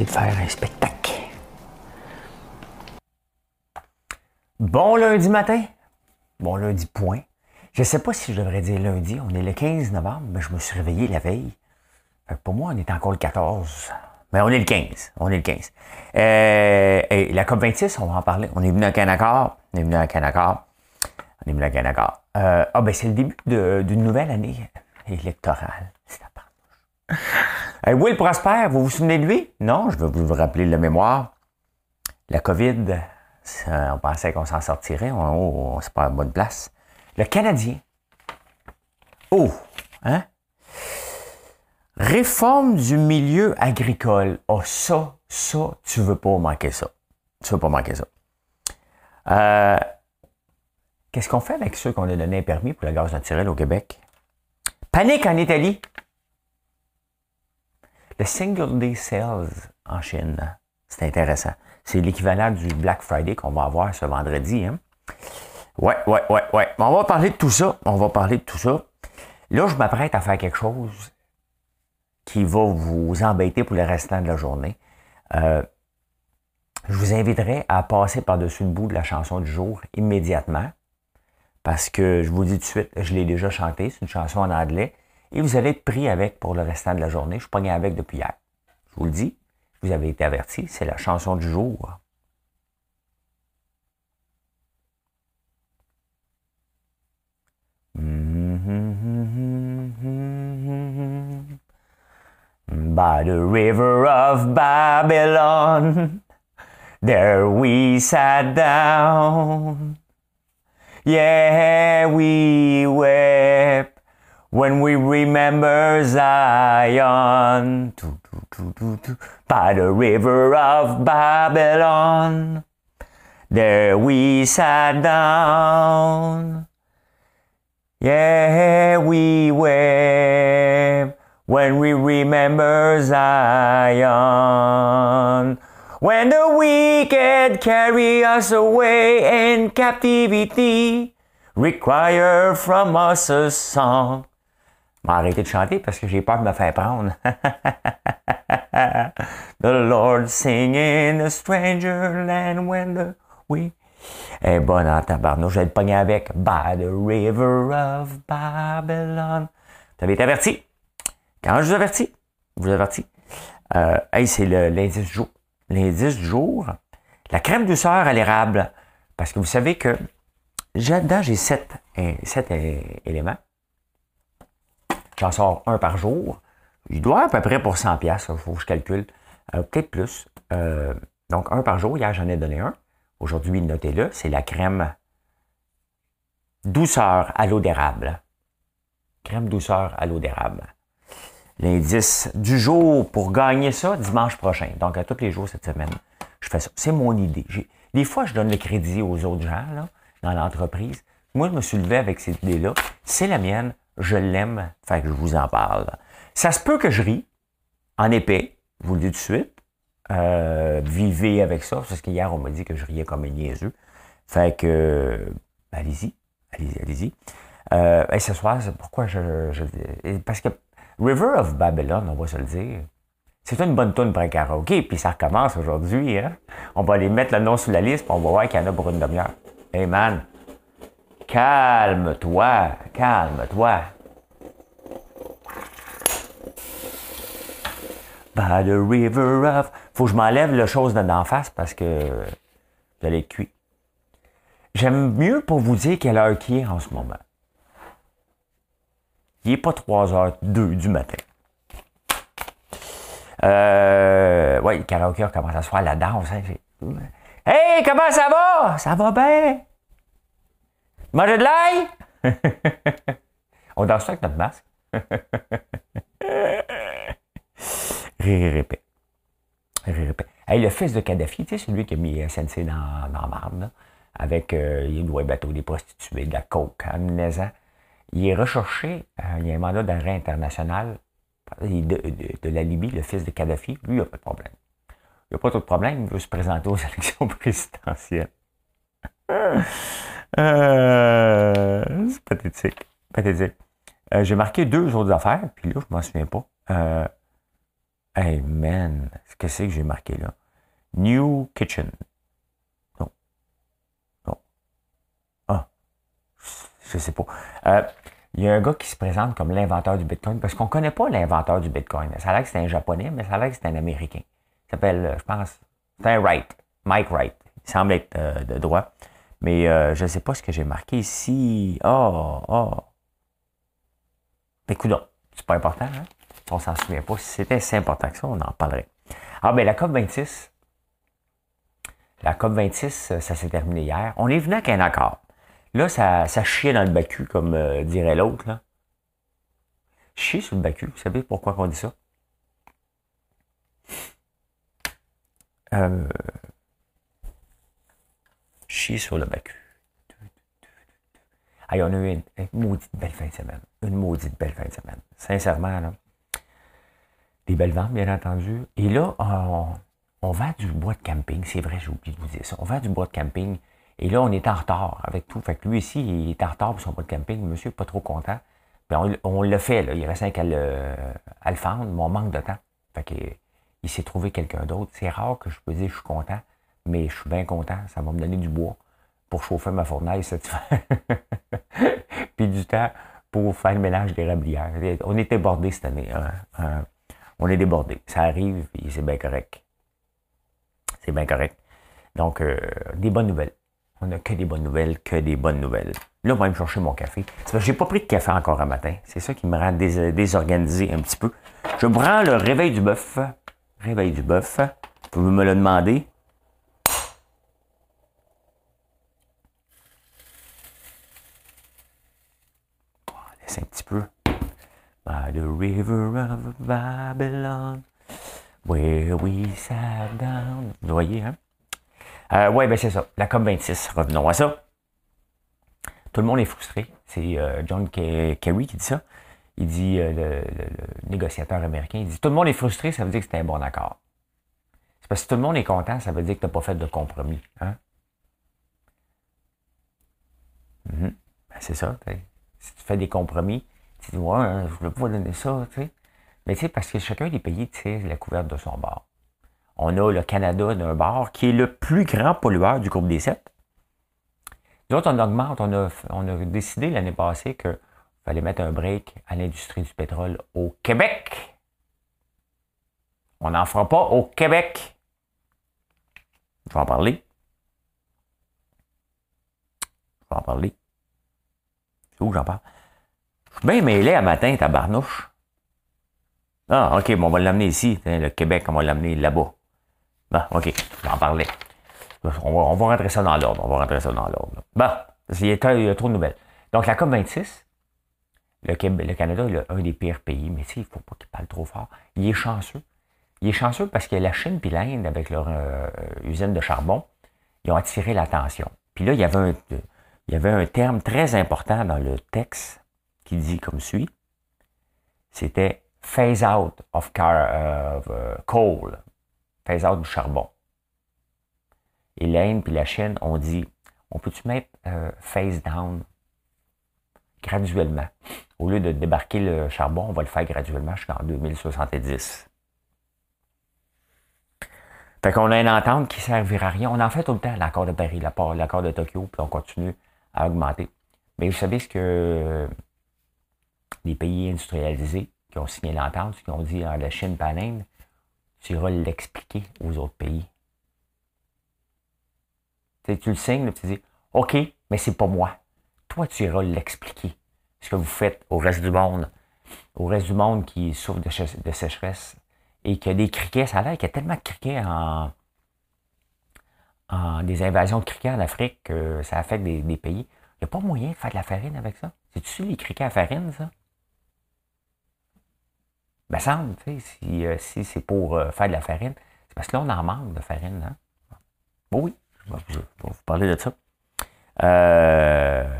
De faire un spectacle. Bon lundi matin. Bon lundi point. Je ne sais pas si je devrais dire lundi. On est le 15 novembre, mais je me suis réveillé la veille. pour moi, on est encore le 14. Mais on est le 15. On est le 15. Euh, et la COP26, on va en parler. On est venu à Canaccord. On est venu à Canaccord. On est venu à Canaccord. Euh, ah, ben, c'est le début d'une nouvelle année électorale. C'est Will Prosper, vous vous souvenez de lui? Non, je vais vous rappeler la mémoire. La COVID, on pensait qu'on s'en sortirait. On, c'est pas à bonne place. Le Canadien. Oh, hein? Réforme du milieu agricole. Oh, ça, ça, tu veux pas manquer ça. Tu veux pas manquer ça. Euh, qu'est-ce qu'on fait avec ceux qu'on a donné un permis pour le gaz naturel au Québec? Panique en Italie. Le Single Day Sales en Chine, c'est intéressant. C'est l'équivalent du Black Friday qu'on va avoir ce vendredi. Hein? Ouais, ouais, ouais, ouais. On va parler de tout ça. On va parler de tout ça. Là, je m'apprête à faire quelque chose qui va vous embêter pour le restant de la journée. Euh, je vous inviterai à passer par-dessus le bout de la chanson du jour immédiatement. Parce que je vous dis tout de suite, je l'ai déjà chanté, c'est une chanson en anglais et vous allez être pris avec pour le restant de la journée. Je suis pogné avec depuis hier. Je vous le dis, vous avez été averti, c'est la chanson du jour. By the river of Babylon, there we sat down. Yeah, we wept when we remember Zion by the river of Babylon. There we sat down. Yeah, we wept when we remember Zion. When the wicked carry us away in captivity, require from us a song m'a arrêté de chanter parce que j'ai peur de me faire prendre. the Lord singing a stranger land when the we. Eh bon, en tabarnouche, je vais être pogné avec By the river of Babylon. Vous avez été averti? Quand je vous avertis, vous avertis? Euh, c'est l'indice du jour. L'indice du jour, la crème douceur à l'érable. Parce que vous savez que dedans, j'ai sept, sept éléments. J'en sors un par jour. Il doit à peu près pour 100 pièces, il faut que je calcule. Euh, peut-être plus. Euh, donc, un par jour. Hier, j'en ai donné un. Aujourd'hui, notez-le, c'est la crème douceur à l'eau d'érable. Crème douceur à l'eau d'érable. L'indice du jour pour gagner ça, dimanche prochain. Donc, à tous les jours cette semaine, je fais ça. C'est mon idée. Des fois, je donne le crédit aux autres gens là, dans l'entreprise. Moi, je me suis levé avec cette idée-là. C'est la mienne je l'aime, fait que je vous en parle. Ça se peut que je ris, en épais, je vous le dis tout de suite. Euh, vivez avec ça, parce qu'hier, on m'a dit que je riais comme un niaiseux. Fait que, allez-y, allez-y, allez-y. Euh, et ce soir, pourquoi je, je, Parce que River of Babylon, on va se le dire, c'est une bonne tonne pour un karaoké, puis ça recommence aujourd'hui. Hein? On va aller mettre le nom sur la liste, puis on va voir qu'il y en a pour une demi-heure. Hey man, Calme-toi, calme-toi. By the river of. Faut que je m'enlève le chose d'en face parce que vous allez être cuit. J'aime mieux pour vous dire quelle heure qui est en ce moment. Il n'est pas 3h02 du matin. Euh, oui, le karaoké commence à se faire la danse. Hein, hey, comment ça va? Ça va bien? Manger de l'ail? On danse ça avec notre masque? rire, répète. le fils de Kadhafi, tu sais, celui qui a mis SNC dans, dans marde, avec euh, il doit bateau, des prostituées, de la coke, amnésia. Il est recherché, euh, il y a un mandat d'arrêt international de, la Libye, le fils de Kadhafi. Lui, il n'a pas de problème. Il n'a pas trop de problème, il veut se présenter aux élections présidentielles. Euh, c'est pathétique. Pathétique. J'ai marqué deux autres affaires, puis là, je m'en souviens pas. hey man, qu'est-ce que c'est que j'ai marqué là? New Kitchen. je sais pas. Euh, il y a un gars qui se présente comme l'inventeur du Bitcoin, parce qu'on connaît pas l'inventeur du Bitcoin. Ça a l'air que c'est un japonais, mais ça a l'air que c'est un américain. Il s'appelle, euh, je pense, c'est Wright, Mike Wright. Il semble être euh, de droit. Mais je ne sais pas ce que j'ai marqué ici. Oh, oh. Écoute, c'est pas important, hein? On s'en souvient pas. Si c'était si important que ça, on en parlerait. Ah, ben la COP26. La COP26, ça s'est terminé hier. On est venu avec un accord. Là, ça, ça chiait dans le bacu, comme euh, dirait l'autre. Là. Chier sur le bacu, vous savez pourquoi on dit ça? Euh, sur le bacu. on a eu une, maudite belle fin de semaine. Une maudite belle fin de semaine. Sincèrement, là. Des belles ventes, bien entendu. Et là, on, on vend du bois de camping. C'est vrai, j'ai oublié de vous dire ça. On vend du bois de camping. Et là, on est en retard avec tout. Fait que lui ici, il est en retard pour son pas de camping. Monsieur n'est pas trop content. on, on l'a fait, là. Il reste qu'à le, à le fendre, mais on manque de temps. Fait il s'est trouvé quelqu'un d'autre. C'est rare que je peux dire je suis content, mais je suis bien content. Ça va me donner du bois pour chauffer ma fournaise Puis du temps pour faire le mélange des rablières. On est débordé cette année. Hein. Hein. On est débordé. Ça arrive et c'est bien correct. C'est bien correct. Donc, euh, des bonnes nouvelles. On n'a que des bonnes nouvelles, que des bonnes nouvelles. Là, on va me chercher mon café. Parce que j'ai pas pris de café encore un matin. C'est ça qui me rend désorganisé un petit peu. Je prends le réveil du bœuf. Réveil du bœuf. Vous me le demander. Un petit peu. By the river of Babylon, where we sat down. Vous voyez, hein? Euh, oui, ben c'est ça. La COP26, revenons à ça. Tout le monde est frustré. C'est euh, John Kerry qui dit ça. Il dit, euh, le, négociateur américain, il dit Tout le monde est frustré, ça veut dire que c'était un bon accord. C'est parce que tout le monde est content, ça veut dire que tu n'as pas fait de compromis. Hein? Mhm. ben, c'est ça. Si tu fais des compromis, tu dis Ouais, hein, je ne veux pas donner ça. sais. Mais tu sais, parce que chacun des pays tire la couverte de son bord. On a le Canada d'un bord, qui est le plus grand pollueur du groupe des sept. Nous on augmente. On a, on a décidé l'année passée qu'il fallait mettre un break à l'industrie du pétrole au Québec. On n'en fera pas au Québec. Je vais en parler. Je vais en parler. C'est où j'en parle? Je suis bien mêlé à matin, tabarnouche. Ah, OK, bon, on va l'amener ici. Le Québec, on va l'amener là-bas. Bon, OK, j'en parlais. On va, on va rentrer ça dans l'ordre. On va rentrer ça dans l'ordre. Bon, il y, a, trop de nouvelles. Donc, la COP26, le, le Canada est un des pires pays, mais il ne faut pas qu'il parle trop fort. Il est chanceux. Il est chanceux parce que la Chine et l'Inde, avec leur euh, usine de charbon, ils ont attiré l'attention. Puis là, il y, avait un, il y avait un terme très important dans le texte qui dit comme suit. C'était phase out of, car, euh, coal phase out du charbon. Et l'Inde puis la Chine ont dit, on peut-tu mettre euh, phase down graduellement? Au lieu de débarquer le charbon, on va le faire graduellement jusqu'en 2070. Fait qu'on a une entente qui ne servira à rien. On en fait tout le temps l'accord de Paris, l'accord de Tokyo, puis on continue à augmenter. Mais vous savez ce que les pays industrialisés qui ont signé l'entente, qui ont dit à la Chine et à l'Inde, tu iras l'expliquer aux autres pays. tu le signes, tu dis, OK, mais c'est pas moi. Toi, tu iras l'expliquer. Ce que vous faites au reste du monde, au reste du monde qui souffre de, sécheresse et qui a des criquets. Ça a l'air qu'il y a tellement de criquets en, des invasions de criquets en Afrique que ça affecte des, pays. Il n'y a pas moyen de faire de la farine avec ça? C'est-tu les criquets à farine, ça? Ben, semble, si, euh, si c'est pour euh, faire de la farine, Parce que là, on en manque de farine. Hein? oui, je vais vous parler de ça. Euh,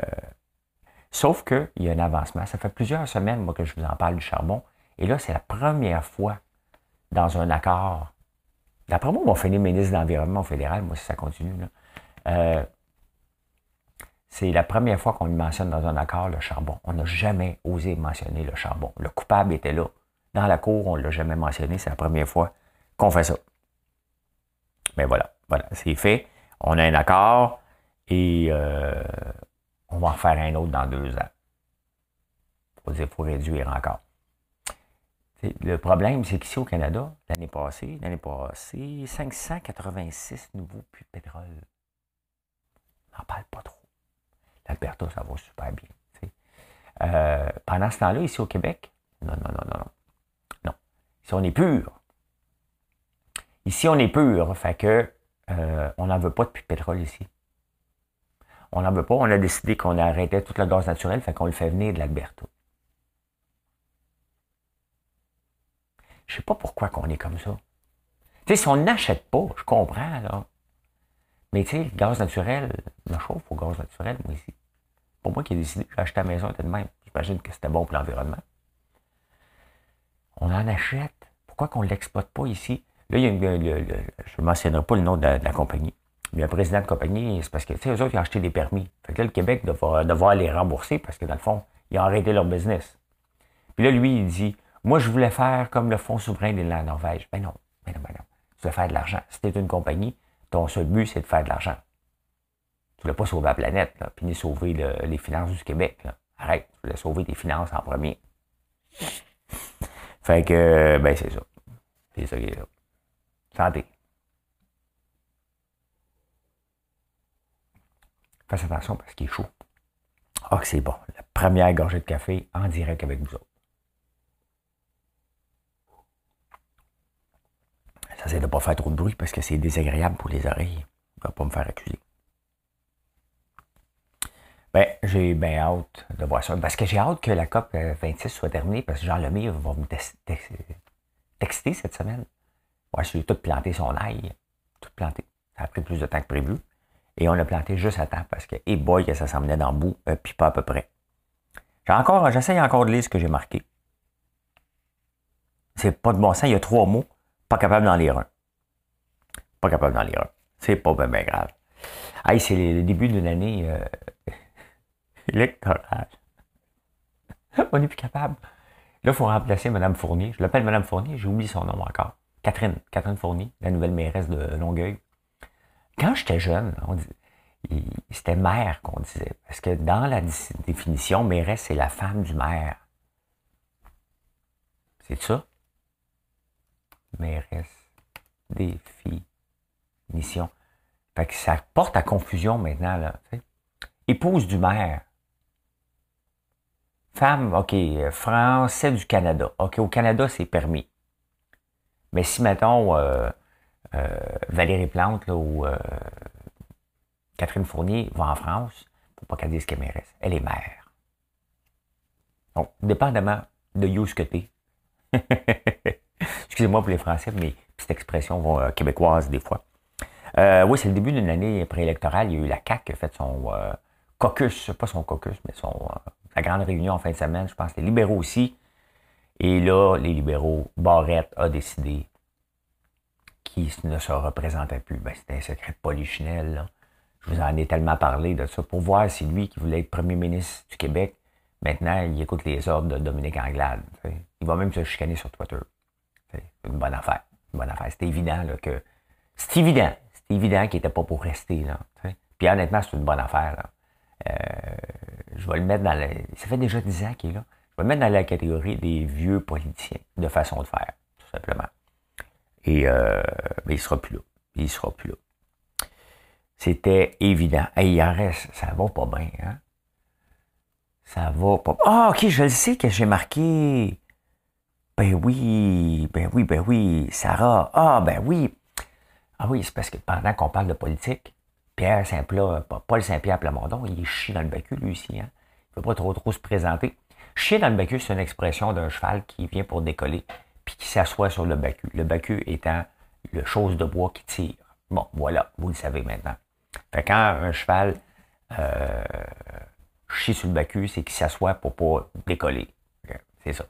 sauf qu'il y a un avancement. Ça fait plusieurs semaines, moi, que je vous en parle du charbon. Et là, c'est la première fois dans un accord. D'après moi, on va finir ministre de l'Environnement fédéral, moi, si ça continue. Euh, c'est la première fois qu'on mentionne dans un accord le charbon. On n'a jamais osé mentionner le charbon. Le coupable était là. Dans la cour, on ne l'a jamais mentionné. C'est la première fois qu'on fait ça. Mais voilà, voilà, c'est fait. On a un accord et euh, on va en faire un autre dans deux ans. Il faut réduire encore. Le problème, c'est qu'ici au Canada, l'année passée, l'année passée, 586 nouveaux puits de pétrole. On n'en parle pas trop. L'Alberta, ça va super bien. Euh, pendant ce temps-là, ici au Québec, non, non, non, non, non. Non. Ici, on est pur. Ici, on est pur. Fait que euh, on n'en veut pas de pétrole ici. On n'en veut pas. On a décidé qu'on arrêtait tout le gaz naturel, fait qu'on le fait venir de l'Alberta. Je sais pas pourquoi qu'on est comme ça. Tu sais, si on n'achète pas, je comprends, là. Mais tu sais, le gaz naturel, me chauffe au gaz naturel, moi, ici. Pour moi qui ai décidé d'acheter la maison, de même. J'imagine que c'était bon pour l'environnement. On en achète. Pourquoi qu'on ne l'exploite pas ici? Là, il y a une, je ne mentionnerai pas le nom de la, compagnie. Mais le président de compagnie, c'est parce que, tu sais, eux autres, ils ont acheté des permis. Fait que là, le Québec devra devoir les rembourser parce que, dans le fond, ils ont arrêté leur business. Puis là, lui, il dit, moi, je voulais faire comme le Fonds souverain de la Norvège. Ben non, ben non, ben non. Tu voulais faire de l'argent. Si tu une compagnie, ton seul but, c'est de faire de l'argent. Tu voulais pas sauver la planète, là, puis ni sauver les finances du Québec. Arrête, tu voulais sauver tes finances en premier. Fait que, ben c'est ça. C'est ça qui est là. Santé. Fais attention parce qu'il est chaud. Ah, c'est bon. La première gorgée de café en direct avec vous autres. J'essaie de ne pas faire trop de bruit parce que c'est désagréable pour les oreilles. Je ne pas me faire accuser. Ben, j'ai bien hâte de voir ça. Parce que j'ai hâte que la COP 26 soit terminée parce que Jean Lemire va me texter cette semaine. Ouais, je tout planté son ail. Tout planté. Ça a pris plus de temps que prévu. Et on l'a planté juste à temps parce que, et boy, que ça s'emmenait dans le bout, euh, puis pas à peu près. J'ai encore, j'essaye encore de lire ce que j'ai marqué. C'est pas de bon sens, il y a trois mots. Pas capable d'en lire un. Pas capable d'en lire un. C'est pas bien, grave. Hey, c'est le début d'une année euh, électorale. On n'est plus capable. Là, il faut remplacer Mme Fournier. Je l'appelle Mme Fournier, j'ai oublié son nom encore. Catherine, Catherine Fournier, la nouvelle mairesse de Longueuil. Quand j'étais jeune, c'était maire qu'on disait. Parce que dans la définition, mairesse, c'est la femme du maire. C'est ça? Mairesse, définition. Fait que ça porte à confusion maintenant, là. Épouse du maire. Femme, OK, français du Canada. OK, au Canada, c'est permis. Mais si, mettons, euh, euh, Valérie Plante ou euh, Catherine Fournier va en France, pour pas qu'elle dise qu'elle mairesse, elle est mère. Donc, dépendamment de où ce que t'es. Excusez-moi pour les Français, mais cette expression euh, québécoise des fois. Euh, oui, c'est le début d'une année préélectorale. Il y a eu la CAQ qui a fait son euh, caucus, pas son caucus, mais son, sa grande réunion en fin de semaine. Je pense les libéraux aussi. Et là, les libéraux, Barrette a décidé qu'il ne se représentait plus. Ben, c'était un secret de. Je vous en ai tellement parlé de ça pour voir si lui, qui voulait être premier ministre du Québec, maintenant, il écoute les ordres de Dominique Anglade. Il va même se chicaner sur Twitter. C'est une bonne affaire. Une bonne affaire. C'est évident là, que. C'est évident. C'est évident qu'il n'était pas pour rester. Là, Puis honnêtement, c'est une bonne affaire. Euh, je vais le mettre dans la. Ça fait déjà 10 ans qu'il est là. Je vais le mettre dans la catégorie des vieux politiciens de façon de faire, tout simplement. Et euh, il sera plus là. Il sera plus là. C'était évident. Et il en reste, ça va pas bien, hein? Ça va pas. Ah, ok, je le sais que j'ai marqué. Ben oui, ben oui, ben oui, Sarah. Ah, ben oui. Ah oui, c'est parce que pendant qu'on parle de politique, Pierre Saint-Plat, Paul Saint-Pierre Plamondon, il est dans le bacu, lui aussi. Hein? Il ne veut pas trop trop se présenter. Chier dans le bacu, c'est une expression d'un cheval qui vient pour décoller, puis qui s'assoit sur le bacu. Le bacu étant le chose de bois qui tire. Bon, voilà, vous le savez maintenant. Fait quand un cheval euh, chie sur le bacu, c'est qu'il s'assoit pour pas décoller. C'est ça.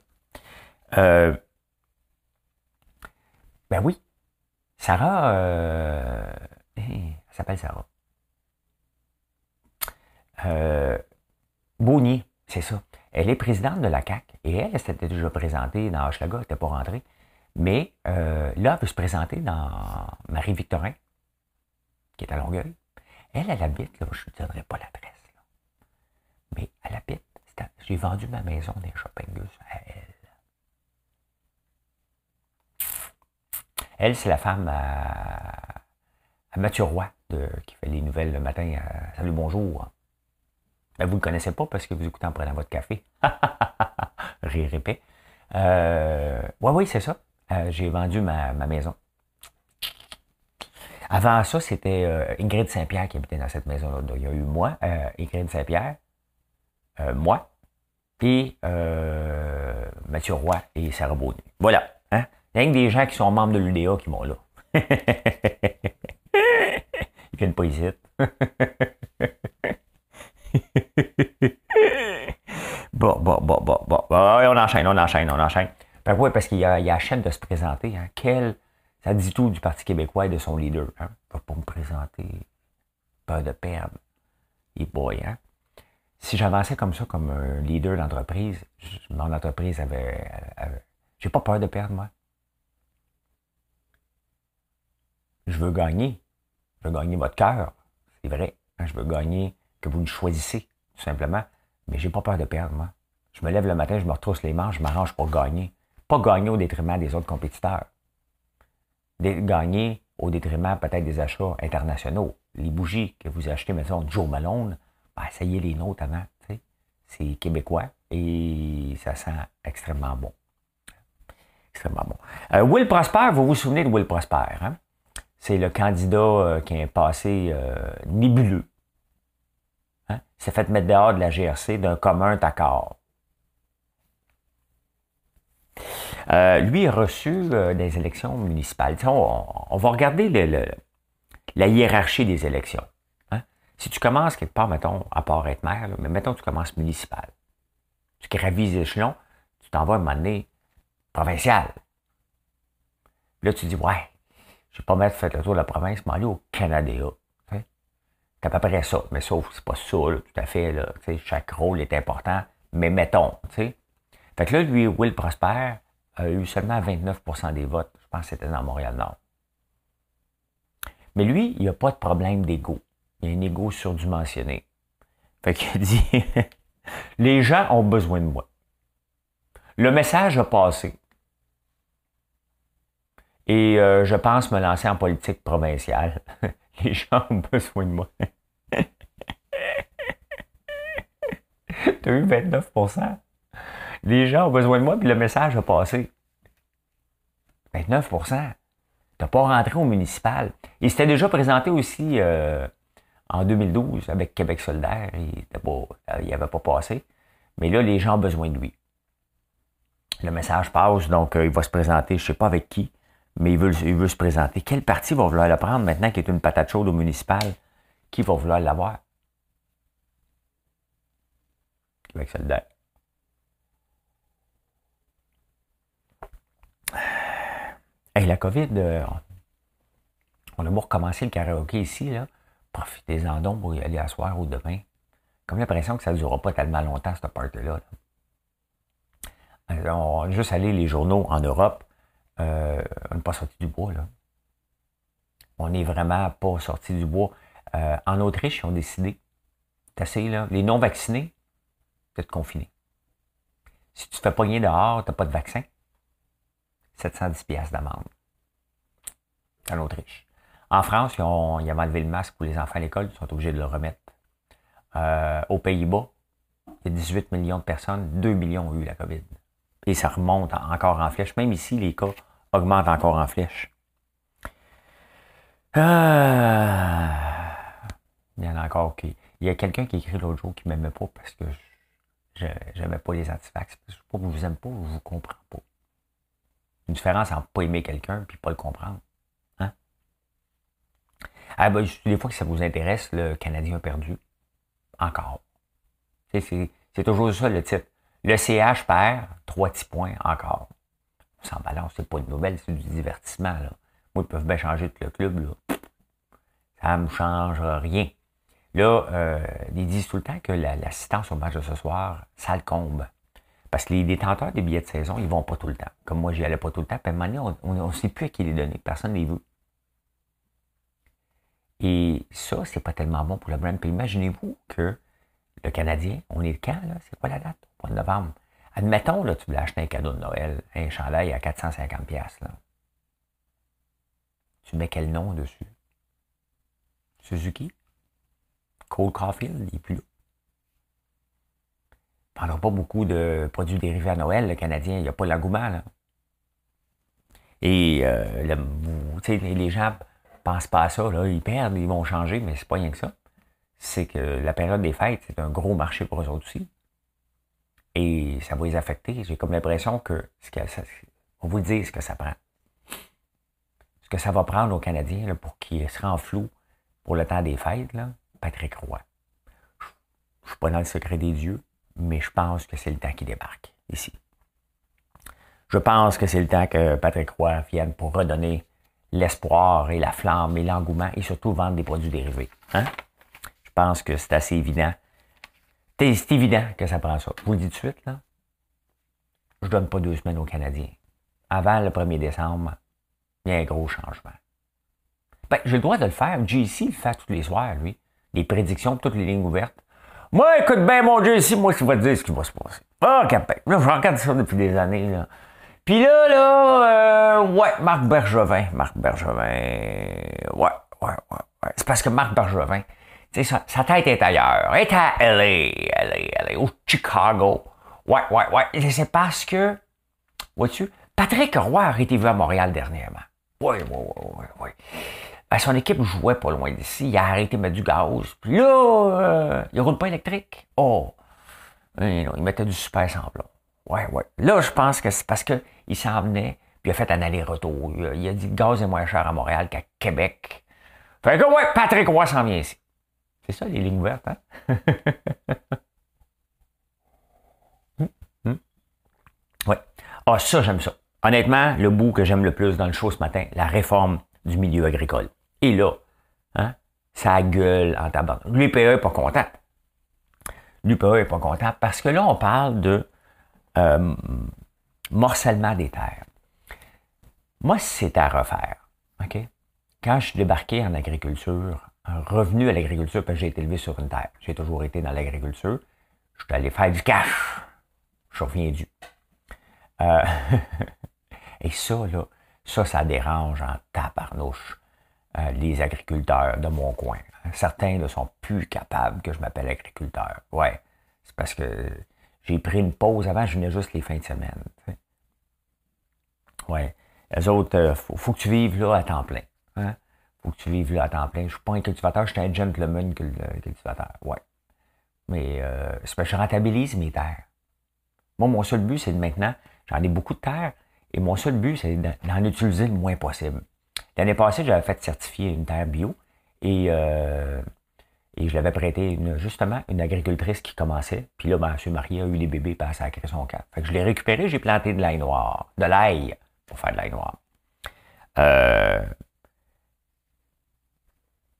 Euh, ben oui. Sarah, euh, elle s'appelle Sarah. Euh, c'est ça. Elle est présidente de la CAC et elle, elle s'était déjà présentée dans Hochelaga, elle n'était pas rentrée. Mais euh, là, elle veut se présenter dans Marie-Victorin, qui est à Longueuil. Elle, elle habite, je ne donnerai pas l'adresse, mais elle habite. J'ai vendu ma maison des shopping à elle. Elle, c'est la femme à, Mathieu Roy, qui fait les nouvelles le matin. Salut, bonjour. Ben, vous ne le connaissez pas parce que vous écoutez en prenant votre café. Rire épais. Euh, oui, oui, c'est ça. Euh, j'ai vendu ma, maison. Avant ça, c'était euh, Ingrid Saint-Pierre qui habitait dans cette maison-là. Il y a eu moi, Ingrid Saint-Pierre, moi, puis Mathieu Roy et Sarah. Voilà. Hein? Il y a des gens qui sont membres de l'UDA qui vont là. Ils viennent pas ici. bon, bon, bon, bon, bon. on enchaîne, on enchaîne, on enchaîne. Ben oui, parce qu'il y, a la chaîne de se présenter. Hein. Quel, ça dit tout du Parti québécois et de son leader. Hein. Va pas me présenter. Peur de perdre. Et boy, hein. Si j'avançais comme ça, comme un leader d'entreprise, mon entreprise avait, avait j'ai pas peur de perdre, moi. Je veux gagner. Je veux gagner votre cœur. C'est vrai. Hein. Je veux gagner que vous me choisissez, tout simplement. Mais j'ai pas peur de perdre, moi. Je me lève le matin, je me retrousse les manches, je m'arrange pour gagner. Pas gagner au détriment des autres compétiteurs. Gagner au détriment peut-être des achats internationaux. Les bougies que vous achetez, maison Joe Malone, ben, est, les nôtres avant. C'est québécois et ça sent extrêmement bon. Extrêmement bon. Euh, Will Prosper, vous vous souvenez de Will Prosper, hein? C'est le candidat euh, qui a un passé euh, nébuleux Hein? S'est fait mettre dehors de la GRC d'un commun accord. Euh, lui a reçu des élections municipales. On, va regarder la hiérarchie des élections. Hein? Si tu commences quelque part, mettons, à part être maire, mais mettons tu commences municipal. Tu gravis les échelons, tu t'en vas à un moment donné provincial. Là, tu dis, ouais, je vais pas mettre fait le tour de la province, mais aller au Canada. C'est à peu près ça. Mais sauf, c'est pas ça, tout à fait. Là, chaque rôle est important. Mais mettons, sais. Fait que là, lui, Will Prosper a eu seulement 29% des votes. Je pense que c'était dans Montréal-Nord. Mais lui, il n'a pas de problème d'ego. Il a un ego surdimensionné. Fait qu'il dit Les gens ont besoin de moi. Le message a passé. Et euh, je pense me lancer en politique provinciale. Les gens ont besoin de moi. tu as eu 29% Les gens ont besoin de moi, puis le message a passé. 29 Tu n'as pas rentré au municipal. Il s'était déjà présenté aussi euh, en 2012 avec Québec solidaire. Il n'avait pas, pas passé. Mais là, les gens ont besoin de lui. Le message passe, donc euh, il va se présenter, je ne sais pas avec qui, mais il veut, se présenter. Quel parti va vouloir le prendre maintenant qu'il est une patate chaude au municipal? Qui va vouloir l'avoir? Québec solidaire. Hey, la COVID, euh, on a beau recommencer le karaoké ici, là. Profitez-en donc pour y aller à soir ou demain. Comme l'impression que ça ne durera pas tellement longtemps, cette party-là. Euh, on a juste allé les journaux en Europe. Euh, on n'est pas sorti du bois, là. On n'est vraiment pas sorti du bois. en Autriche, ils ont décidé, assez, là, les non-vaccinés, être confiné. Si tu te fais pogner dehors, tu n'as pas de vaccin, 710 pièces d'amende. En Autriche. En France, ils, ont, ils enlevé le masque pour les enfants à l'école, ils sont obligés de le remettre. Euh, aux Pays-Bas, il y a 18 millions de personnes, 2 millions ont eu la COVID. Et ça remonte encore en flèche. Même ici, les cas augmentent encore en flèche. Ah. il y en a encore qui. Il y a quelqu'un qui écrit l'autre jour qui ne m'aimait pas parce que je n'aimais pas les antifax. Je je vous aime pas, je vous comprends pas. Une différence entre pas aimer quelqu'un et pas le comprendre. Hein? Ah, ben, des fois que ça vous intéresse, le Canadien a perdu. Encore. C'est toujours ça le titre. Le CH perd, trois petits points encore. S'en balance, c'est pas une nouvelle, c'est du divertissement. Là. Moi, ils peuvent bien changer tout le club. Là. Ça ne me change rien. Là, euh, ils disent tout le temps que l'assistance au match de ce soir, ça le comble. Parce que les détenteurs des billets de saison, ils vont pas tout le temps. Comme moi, j'y allais pas tout le temps. Puis à un moment donné, on ne sait plus à qui les donner. Personne ne les veut. Et ça, c'est pas tellement bon pour le brand. Puis imaginez-vous que le Canadien, on est le quand, là? C'est quoi la date? Au mois de novembre. Admettons, là, tu voulais acheter un cadeau de Noël, un chandail à 450$. Là. Tu mets quel nom dessus? Suzuki? Cole Caulfield, il n'est plus là. Pendant pas beaucoup de produits dérivés à Noël, le Canadien, il n'y a pas l'engouement. Et euh, le, les gens pensent pas à ça, là. Ils perdent, ils vont changer, mais c'est pas rien que ça. C'est que la période des fêtes, c'est un gros marché pour eux aussi. Et ça va les affecter. J'ai comme l'impression que, ce que on vous dit ce que ça prend. Ce que ça va prendre aux Canadiens pour qu'ils se rendent flou pour le temps des fêtes, Patrick Roy. Je ne suis pas dans le secret des dieux, mais je pense que c'est le temps qu'il débarque ici. Je pense que c'est le temps que Patrick Roy vienne pour redonner l'espoir et la flamme et l'engouement et surtout vendre des produits dérivés. Hein? Je pense que c'est assez évident c'est évident que ça prend ça. Je vous dis tout de suite, là. Je donne pas deux semaines aux Canadiens. Avant le 1er décembre, il y a un gros changement. Ben, j'ai le droit de le faire. JC le fait tous les soirs, lui. Les prédictions toutes les lignes ouvertes. Moi, écoute bien, mon JC, moi, je vais te dire ce qui va se passer. Ah, oh. Là, je regarde ça depuis des années, là. Puis là, là, euh, ouais, Marc Bergevin. Marc Bergevin. Ouais, ouais, ouais, ouais. C'est parce que Marc Bergevin, sa, sa, tête est ailleurs. Elle est à LA, LA, LA, au Chicago. Ouais, ouais, ouais. C'est parce que, vois-tu, Patrick Roy a été vu à Montréal dernièrement. Oui, oui, oui, oui, oui. Son équipe jouait pas loin d'ici. Il a arrêté de mettre du gaz. Puis là, euh, il roule pas électrique. Oh! il mettait du super semblant. Ouais, ouais. Là, je pense que c'est parce qu'il s'en venait, puis il a fait un aller-retour. Il, a dit que le gaz est moins cher à Montréal qu'à Québec. Fait que, ouais, Patrick Roy s'en vient ici. C'est ça, les lignes ouvertes, hein? Hum, hum. Ouais. Ah, ça, j'aime ça. Honnêtement, le bout que j'aime le plus dans le show ce matin, la réforme du milieu agricole. Et là, hein, ça gueule en tabac. L'UPE n'est pas content. L'UPE n'est pas content parce que là, on parle de euh, morcellement des terres. Moi, c'est à refaire. OK? Quand je suis débarqué en agriculture revenu à l'agriculture parce que j'ai été élevé sur une terre. J'ai toujours été dans l'agriculture. Je suis allé faire du cash. Je reviens du. Euh, et ça, là, ça, ça dérange en taparnouche euh, les agriculteurs de mon coin. Certains ne sont plus capables que je m'appelle agriculteur. Ouais, c'est parce que j'ai pris une pause. Avant, je venais juste les fins de semaine. Ouais. Les autres, il euh, faut, faut, que tu vives là à temps plein. Faut que tu vives là à temps plein. Je ne suis pas un cultivateur, je suis un gentleman cultivateur. Ouais. Mais euh, c'est parce que je rentabilise mes terres. Moi, mon seul but, c'est de maintenant, j'en ai beaucoup de terres, et mon seul but, c'est d'en utiliser le moins possible. L'année passée, j'avais fait certifier une terre bio et, euh, et je l'avais prêté justement une agricultrice qui commençait. Puis là, ben, M. Marie a eu des bébés, puis elle a créé son cap. Fait que je l'ai récupéré, j'ai planté de l'ail noir, de l'ail pour faire de l'ail noir. Euh,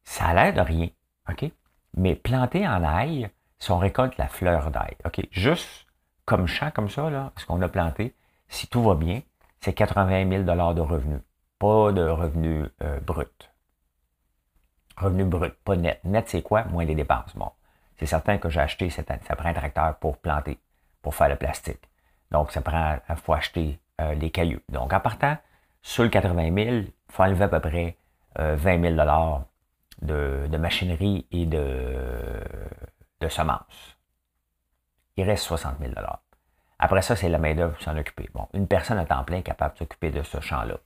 ça a l'air de rien, OK? Mais planter en ail, si on récolte la fleur d'ail, OK? Juste comme champ, comme ça, là, ce qu'on a planté, si tout va bien, c'est 80 000 de revenus. Pas de revenus euh, bruts. Revenus bruts, pas net. Net, c'est quoi? Moins les dépenses. Bon. C'est certain que j'ai acheté, ça prend un tracteur pour planter, pour faire le plastique. Donc, ça prend, il faut acheter euh, les cailloux. Donc, en partant, sur le 80 000, il faut enlever à peu près 20 000 de, machinerie et de, semences. Il reste 60 000 Après ça, c'est la main-d'œuvre pour s'en occuper. Bon, une personne à temps plein est capable de s'occuper de ce champ-là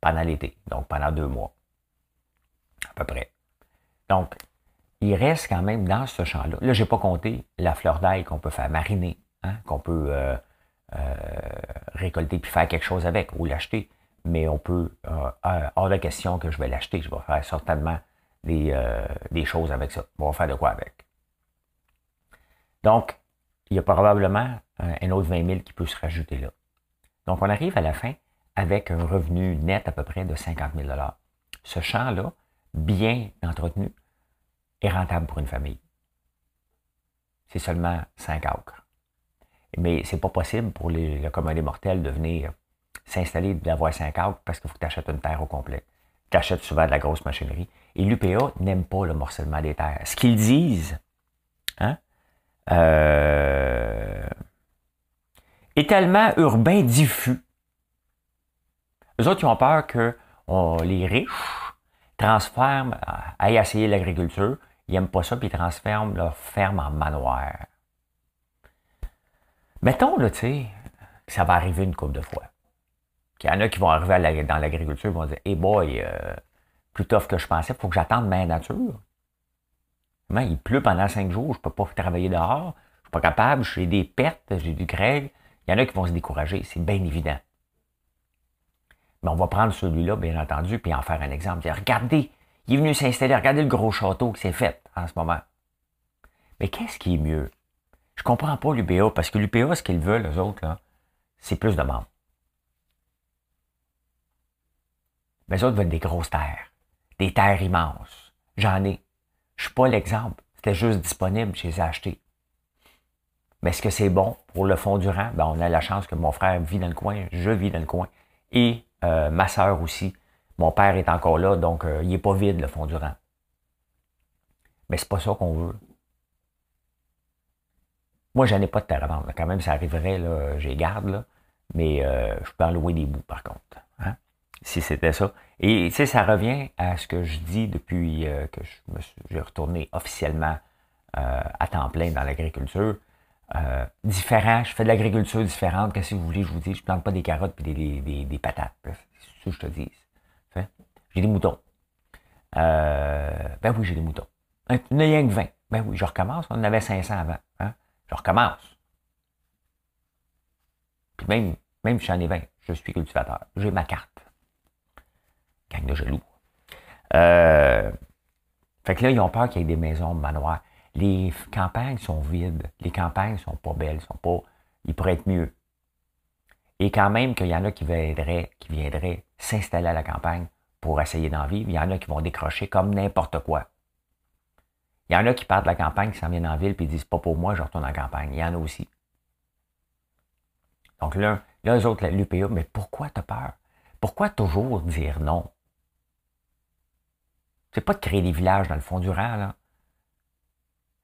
pendant l'été, donc pendant deux mois, à peu près. Donc, il reste quand même dans ce champ-là. Là, je n'ai pas compté la fleur d'ail qu'on peut faire mariner, hein, qu'on peut euh, euh, récolter puis faire quelque chose avec ou l'acheter. Mais on peut, euh, hors de question que je vais l'acheter. Je vais faire certainement des, euh, des choses avec ça. On va faire de quoi avec. Donc, il y a probablement un autre 20 000 qui peut se rajouter là. Donc, on arrive à la fin avec un revenu net à peu près de 50 000 Ce champ-là, bien entretenu, est rentable pour une famille. C'est seulement 5 acres. Mais c'est pas possible pour les, le commun des mortels de venir s'installer d'avoir 5 acres parce qu'il faut que tu achètes une terre au complet. Tu achètes souvent de la grosse machinerie. Et l'UPA n'aime pas le morcellement des terres. Ce qu'ils disent, hein, euh, est tellement urbain diffus. Eux autres, ils ont peur que les riches transforment, aillent essayer l'agriculture, ils n'aiment pas ça, puis ils transforment leur ferme en manoir. Mettons, là, tu sais, que ça va arriver une couple de fois. Qu'il y en a qui vont arriver dans l'agriculture et vont dire Hey boy, euh, plus tough que je pensais, il faut que j'attende ma nature. Il pleut pendant cinq jours, je ne peux pas travailler dehors, je ne suis pas capable, j'ai des pertes, j'ai du grève. Il y en a qui vont se décourager, c'est bien évident. Mais on va prendre celui-là, bien entendu, puis en faire un exemple. Regardez, il est venu s'installer, regardez le gros château qui s'est fait en ce moment. Mais qu'est-ce qui est mieux? Je comprends pas l'UPA, parce que l'UPA, ce qu'ils veulent, les autres, c'est plus de membres. Mais les autres veulent des grosses terres, des terres immenses. J'en ai. Je suis pas l'exemple. C'était juste disponible, je les ai achetés. Mais est-ce que c'est bon pour le fond du rang? Ben, on a la chance que mon frère vit dans le coin, je vis dans le coin, et euh, ma sœur aussi. Mon père est encore là, donc euh, il n'est pas vide le fond du rang. Mais c'est pas ça qu'on veut. Moi, j'en ai pas de terre à vendre. Quand même, ça arriverait, là, j'ai garde, mais euh, je peux en louer des bouts, par contre. Hein, si c'était ça. Et tu sais, ça revient à ce que je dis depuis que je me j'ai retourné officiellement à temps plein dans l'agriculture. Euh, différent. Je fais de l'agriculture différente. Qu'est-ce que vous voulez je vous dis? Je plante pas des carottes et des, des, patates. C'est ce que je te dis. J'ai des moutons. Euh, ben oui, j'ai des moutons. Il n'y que 20. Ben oui, je recommence. On en avait 500 avant. Hein? Je recommence. Puis même, même si j'en ai 20, je suis cultivateur. J'ai ma carte. Gang de jaloux. Euh, fait que là, ils ont peur qu'il y ait des maisons manoirs les campagnes sont vides, les campagnes sont pas belles, sont pas, ils pourraient être mieux. Et quand même qu'il y en a qui viendraient, qui viendraient s'installer à la campagne pour essayer d'en vivre, il y en a qui vont décrocher comme n'importe quoi. Il y en a qui partent de la campagne, qui s'en viennent en ville, puis disent pas pour moi, je retourne en campagne. Il y en a aussi. Donc là, là eux autres, l'UPA, mais pourquoi tu as peur? Pourquoi toujours dire non? C'est pas de créer des villages dans le fond du rang, là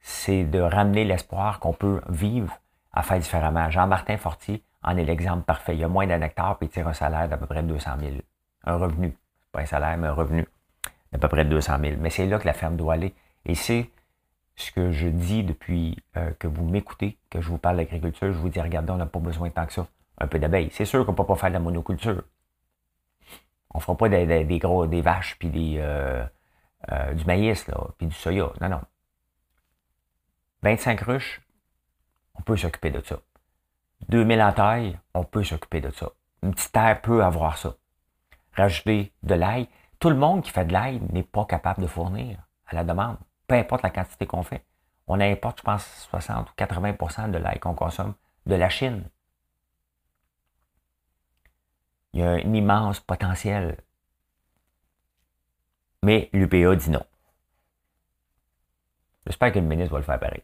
c'est de ramener l'espoir qu'on peut vivre à faire différemment. Jean-Martin Fortier en est l'exemple parfait. Il a moins d'un hectare puis il tire un salaire d'à peu près 200 000. Un revenu. Pas un salaire, mais un revenu d'à peu près 200 000. Mais c'est là que la ferme doit aller. Et c'est ce que je dis depuis euh, que vous m'écoutez, que je vous parle d'agriculture. Je vous dis, regardez, on n'a pas besoin de tant que ça. Un peu d'abeilles. C'est sûr qu'on ne peut pas faire de la monoculture. On ne fera pas des, gros, des vaches puis des, euh, euh, du maïs, là, puis du soya. Non, non. 25 ruches, on peut s'occuper de ça. 2000 en taille, on peut s'occuper de ça. Une petite terre peut avoir ça. Rajouter de l'ail. Tout le monde qui fait de l'ail n'est pas capable de fournir à la demande, peu importe la quantité qu'on fait. On importe, je pense, 60 ou 80% de l'ail qu'on consomme de la Chine. Il y a un immense potentiel. Mais l'UPA dit non. J'espère que le ministre va le faire pareil.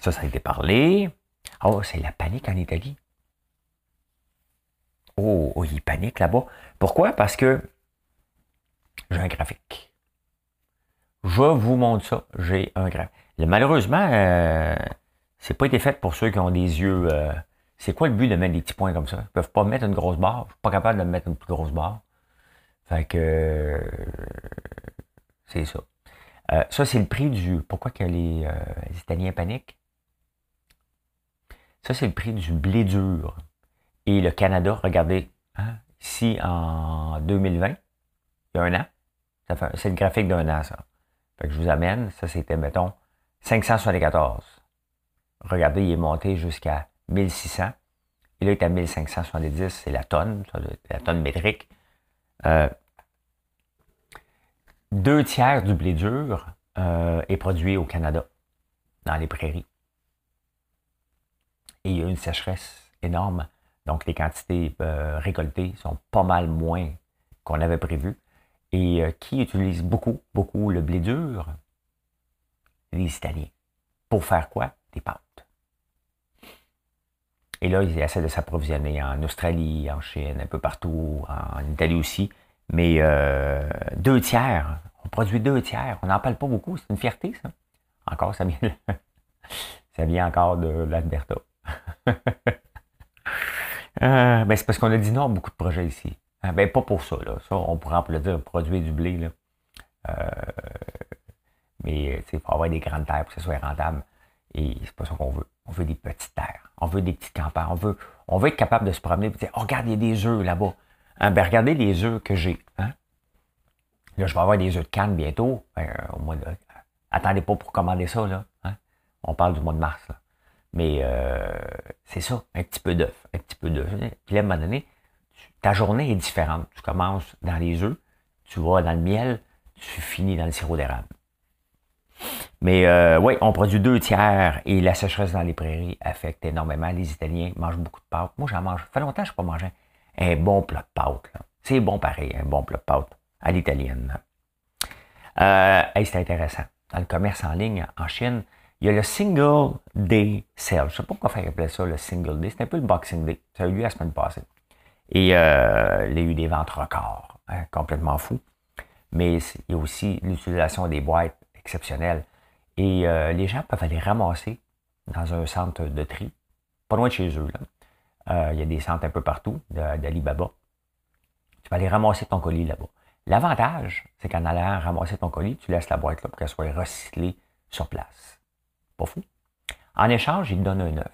Ça, ça a été parlé. Oh, c'est la panique en Italie. Oh, oh il panique là-bas. Pourquoi? Parce que j'ai un graphique. Je vous montre ça. J'ai un graphique. Malheureusement, euh, c'est pas été fait pour ceux qui ont des yeux. Euh, c'est quoi le but de mettre des petits points comme ça? Ils peuvent pas mettre une grosse barre. Je suis pas capable de mettre une plus grosse barre. Fait que euh, c'est ça. ça, c'est le prix du. Pourquoi que les Italiens paniquent? Ça, c'est le prix du blé dur. Et le Canada, regardez, hein, ici en 2020, il y a un an, c'est le graphique d'un an, ça. Fait que je vous amène, ça c'était, mettons, 574. regardez, il est monté jusqu'à 1600. Et là, il est à 1570, c'est la tonne, la tonne métrique. Euh, deux tiers du blé dur euh, est produit au Canada, dans les prairies. Et il y a une sécheresse énorme. Donc, les quantités euh, récoltées sont pas mal moins qu'on avait prévu. Et qui utilise beaucoup, beaucoup le blé dur? Les Italiens. Pour faire quoi? Des pâtes. Et là, ils essaient de s'approvisionner en Australie, en Chine, un peu partout, en Italie aussi. Mais euh, deux tiers, on produit deux tiers. On n'en parle pas beaucoup, c'est une fierté, ça. Encore, ça vient, ça vient encore de l'Alberta. euh, ben, c'est parce qu'on a dit non à beaucoup de projets ici. Ah, ben, pas pour ça, là. Ça, on pourrait applaudir produire du blé, là. Euh, mais, il faut avoir des grandes terres pour que ce soit rentable. Et c'est pas ça qu'on veut. On veut des petites terres. On veut des petites campagnes. On veut, on veut être capable de se promener et dire oh, regarde, il y a des œufs là-bas. Hein, ben, regardez les œufs que j'ai. Hein? Là, je vais avoir des œufs de canne bientôt. Ben, au mois de... Attendez pas pour commander ça, là. Hein? On parle du mois de mars. Là. Mais euh, c'est ça, un petit peu d'œuf, un petit peu d'œuf. Puis là, à un moment donné, ta journée est différente. Tu commences dans les œufs, tu vas dans le miel, tu finis dans le sirop d'érable. Mais euh, oui, on produit deux tiers et la sécheresse dans les prairies affecte énormément. Les Italiens mangent beaucoup de pâtes. Moi, j'en mange. Ça fait longtemps que je n'ai pas mangé un bon plat de pâtes. C'est bon pareil, un bon plat de pâtes à l'italienne. Euh, c'est intéressant. Dans le commerce en ligne en Chine, il y a le Single Day Sale. Je ne sais pas pourquoi faire appeler ça le Single Day. C'est un peu le Boxing Day. Ça a eu lieu la semaine passée. Et euh, il y a eu des ventes records. Hein, complètement fou. Mais il y a aussi l'utilisation des boîtes exceptionnelles. Et euh, les gens peuvent aller ramasser dans un centre de tri, pas loin de chez eux. Euh, il y a des centres un peu partout d'Alibaba. Tu vas aller ramasser ton colis là-bas. L'avantage, c'est qu'en allant ramasser ton colis, tu laisses la boîte là pour qu'elle soit recyclée sur place. Pas fou. En échange, ils te donnent un œuf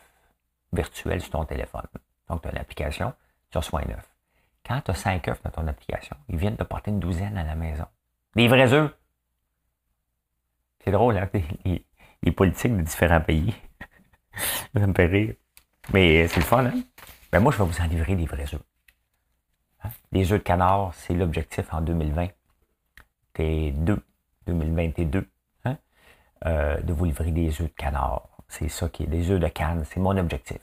virtuel sur ton téléphone. Donc, tu as l'application, tu reçois un œuf. Quand tu as cinq œufs dans ton application, ils viennent te porter une douzaine à la maison. Des vrais œufs. C'est drôle, hein? Les, politiques de différents pays? ça me fait rire. Mais c'est le fun, hein? Ben moi, je vais vous en livrer des vrais œufs. Hein? Les œufs de canard, c'est l'objectif en 2020. T'es deux. 2022. Hein? Euh, de vous livrer des œufs de canard. C'est ça qui est des œufs de canne. C'est mon objectif.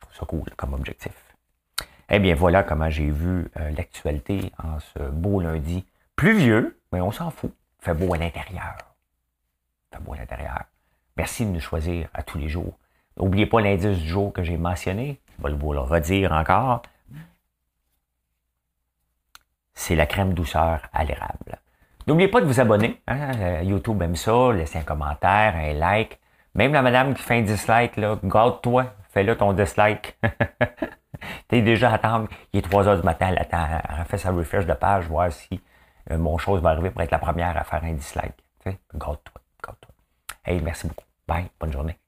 Je trouve ça cool comme objectif. Eh bien, voilà comment j'ai vu euh, l'actualité en ce beau lundi. Pluvieux, mais on s'en fout. Fait beau à l'intérieur beau à l'intérieur. Merci de nous choisir à tous les jours. N'oubliez pas l'indice du jour que j'ai mentionné. Je vais vous le redire encore. C'est la crème douceur à l'érable. N'oubliez pas de vous abonner. Hein. Euh, YouTube aime ça. Laissez un commentaire, un like. Même la madame qui fait un dislike, là, garde-toi. Fais-le ton dislike. T'es déjà à attendre. Il est 3 heures du matin. Elle attend. Fait sa refresh de page, voir si euh, mon chose va arriver pour être la première à faire un dislike. Garde-toi. Hey, merci beaucoup. Bye. Bonne journée.